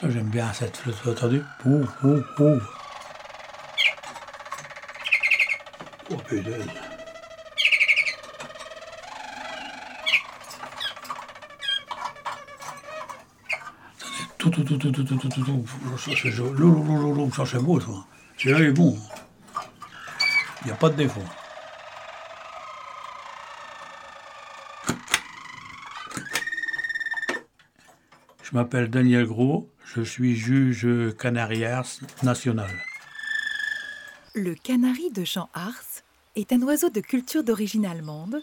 Ça, j'aime bien cette flûte, t'as entendu Ouh, ouh, ouh. Oh putain. Tout, tout, tout, tout, tout, tout, tout, tout, tout. Ça, c'est joli. Ça, c'est beau, ça. Celui-là, il est bon. Il n'y a pas de défaut. Je m'appelle Daniel Gros, je suis juge canarière national. Le canari de Jean Ars est un oiseau de culture d'origine allemande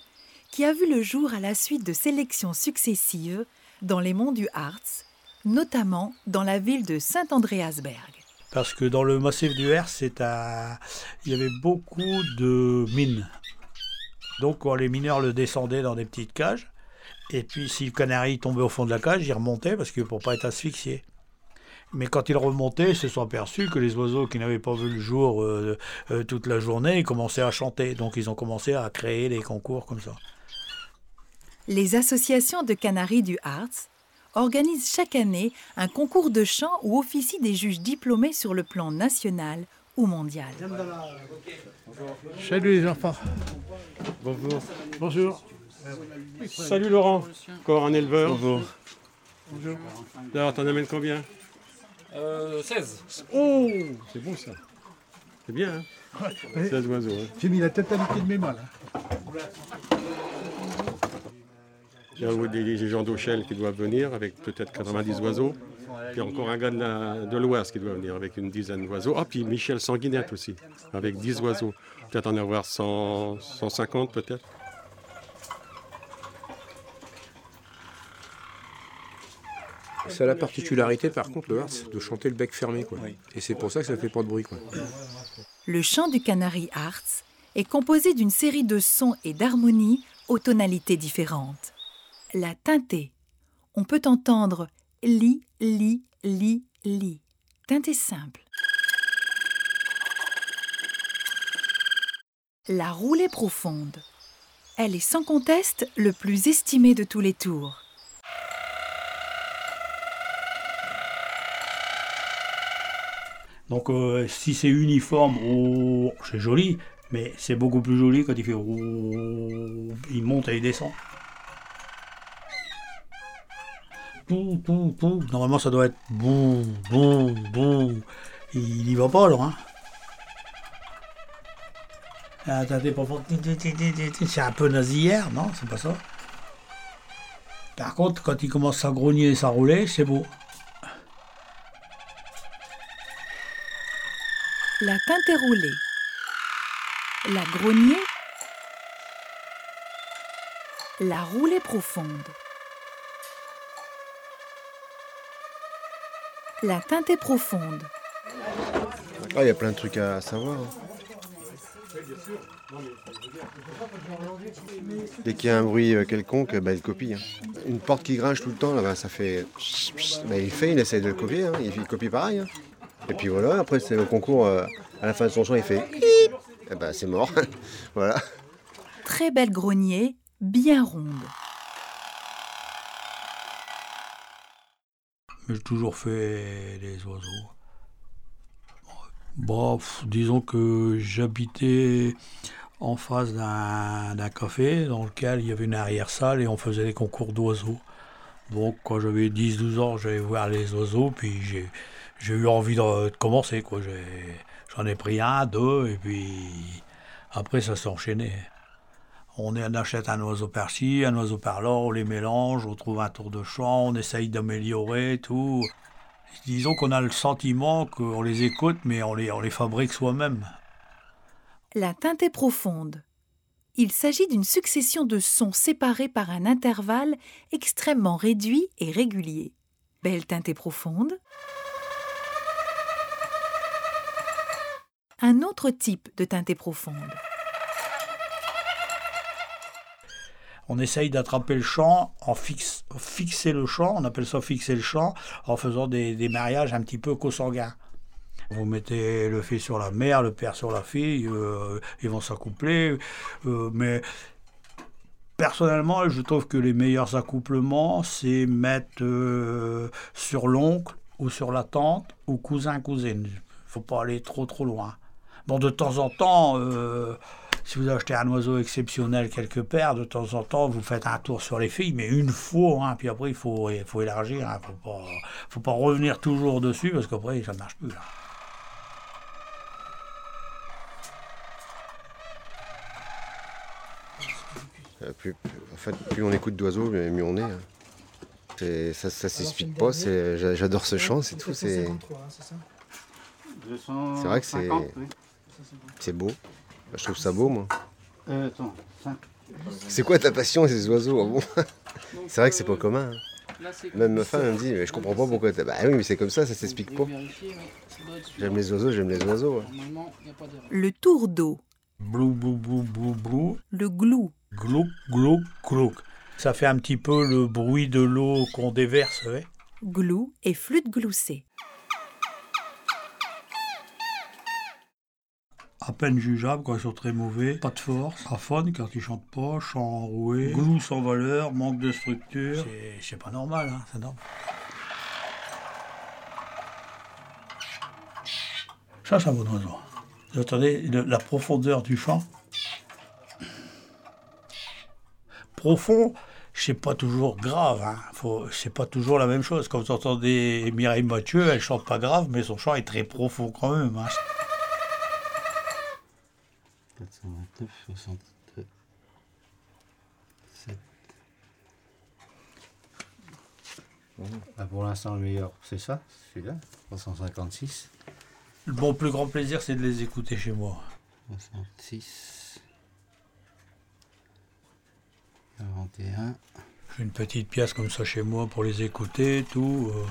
qui a vu le jour à la suite de sélections successives dans les monts du Harz, notamment dans la ville de Saint-Andréasberg. Parce que dans le massif du à... il y avait beaucoup de mines. Donc quand les mineurs le descendaient dans des petites cages, et puis si le canari tombait au fond de la cage, il remontait parce que pour pas être asphyxié. Mais quand il remontait, ils se sont aperçus que les oiseaux qui n'avaient pas vu le jour euh, euh, toute la journée, ils commençaient à chanter. Donc ils ont commencé à créer des concours comme ça. Les associations de canaris du Harz organisent chaque année un concours de chant où officient des juges diplômés sur le plan national ou mondial. Salut les enfants. Bonjour. Bonjour. Salut Laurent, encore un éleveur. Bonjour. Bonjour. Alors, t'en amènes combien? Euh, 16. Oh C'est bon ça. C'est bien, hein 16 oiseaux. hein. J'ai mis la totalité de mes mâles. hein. Il y a des, gens d'Auchel qui doivent venir avec peut-être 90 oiseaux. Puis encore un gars de l'Oise qui doit venir avec une dizaine d'oiseaux. Ah, puis Michel Sanguinette aussi, avec 10 oiseaux. Peut-être en avoir 100, 150 peut-être. Ça a la particularité, par contre, le Harz, de chanter le bec fermé. Quoi. Et c'est pour ça que ça fait pas de bruit. Quoi. Le chant du canari Harz est composé d'une série de sons et d'harmonies aux tonalités différentes. La tintée. On peut entendre li, li, li, li. Tintée simple. La roulée profonde. Elle est sans conteste le plus estimé de tous les tours. Donc euh, si c'est uniforme, oh, c'est joli, mais c'est beaucoup plus joli quand il fait oh, il monte et il descend. Normalement ça doit être bon, bon, bon. Il y va pas alors. Hein. Ah. C'est un peu nasillère, non C'est pas ça. Par contre, quand il commence à grogner et s'enrouler, c'est beau. La tintée roulée. La grognier. La roulée profonde. La teintée profonde. Ah, il y a plein de trucs à savoir. hein. Dès qu'il y a un bruit euh, quelconque, bah, il copie. hein. Une porte qui grince tout le temps, bah, ça fait. Bah, il fait, il essaie de le copier, hein. il, copie pareil. Et puis voilà, après c'est le concours, euh, à la fin de son chant, il fait. Et bah, c'est mort. voilà. Très belle grognier, bien ronde. Mais j'ai toujours fait les oiseaux. Bon, pff, disons que j'habitais en face d'un d'un café dans lequel il y avait une arrière-salle et on faisait des concours d'oiseaux. Donc quand j'avais 10-12 ans, j'allais voir les oiseaux, puis j'ai j'ai eu envie de, commencer. quoi. J'en ai pris un, deux, et puis après ça s'est enchaîné. On, est- achète un oiseau par-ci, un oiseau par-là, on les mélange, on trouve un tour de chant, on essaye d'améliorer tout. Disons qu'on a le sentiment qu'on les écoute, mais on les, fabrique soi-même. La teintée profonde. Il s'agit d'une succession de sons séparés par un intervalle extrêmement réduit et régulier. Belle teintée profonde. Un autre type de teintée profonde. On essaye d'attraper le chant, en fixe, fixer le chant, on appelle ça fixer le chant, en faisant des, mariages un petit peu consanguins. Vous mettez le fils sur la mère, le père sur la fille, euh, ils vont s'accoupler, euh, mais personnellement, je trouve que les meilleurs accouplements, c'est mettre euh, sur l'oncle ou sur la tente, ou cousin-cousine. faut pas aller trop trop loin. Bon, de temps en temps, euh, si vous achetez un oiseau exceptionnel quelque part, de temps en temps, vous faites un tour sur les filles, mais une fois, hein, puis après, il faut, il faut élargir. Il hein, ne faut pas, faut pas revenir toujours dessus, parce qu'après, ça ne marche plus. Là. Euh, plus, en fait, plus on écoute d'oiseaux, mieux on est. Hein. Ça, ça s'explique pas. J'adore ce chant, c'est tout. C'est vrai que c'est c'est beau. Je trouve ça beau, moi. Euh, c'est quoi ta passion, ces oiseaux C'est vrai que c'est pas commun. Hein. Même ma femme me dit, mais je comprends pas pourquoi. Bah oui, mais c'est comme ça, ça s'explique pas. J'aime les oiseaux, j'aime les oiseaux. Le tour d'eau. Blou, blou, blou, blou, blou. Le glou. Glou, glou, glou. Ça fait un petit peu le bruit de l'eau qu'on déverse, ouais. Glou et flûte gloussée. À peine jugeable quand ils sont très mauvais, pas de force, aphone quand ils chantent pas, chant enroué, glou sans valeur, manque de structure. C'est pas normal, hein, c'est normal. Ça, c'est un bon oiseau. Vous entendez la profondeur du chant? Profond, c'est pas toujours grave. Hein. C'est pas toujours la même chose. Quand vous entendez Mireille Mathieu, elle chante pas grave, mais son chant est très profond quand même. Hein. 429, 67. Bah, pour l'instant, le meilleur, c'est ça, celui-là, 356. Mon plus grand plaisir, c'est de les écouter chez moi. 66. 41. J'ai une petite pièce comme ça chez moi pour les écouter, tout. Euh,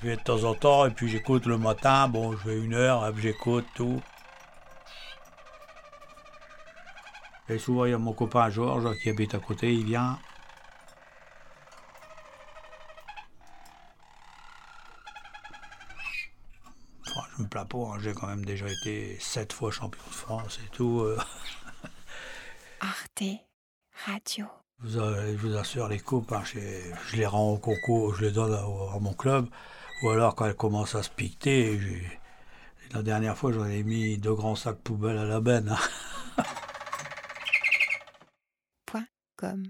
je vais de temps en temps et puis j'écoute le matin. Bon, je vais une heure, j'écoute tout. Et souvent, il y a mon copain Georges qui habite à côté, il vient. Enfin, je me plains pas, hein. j'ai quand même déjà été sept fois champion de France et tout. Euh. Arte Radio. Je vous assure, les coupes, hein, je, les rends au concours, je les donne à, mon club. Ou alors, quand elles commencent à se piqueter, la dernière fois, j'en ai mis deux grands sacs poubelles à la benne. Hein. comme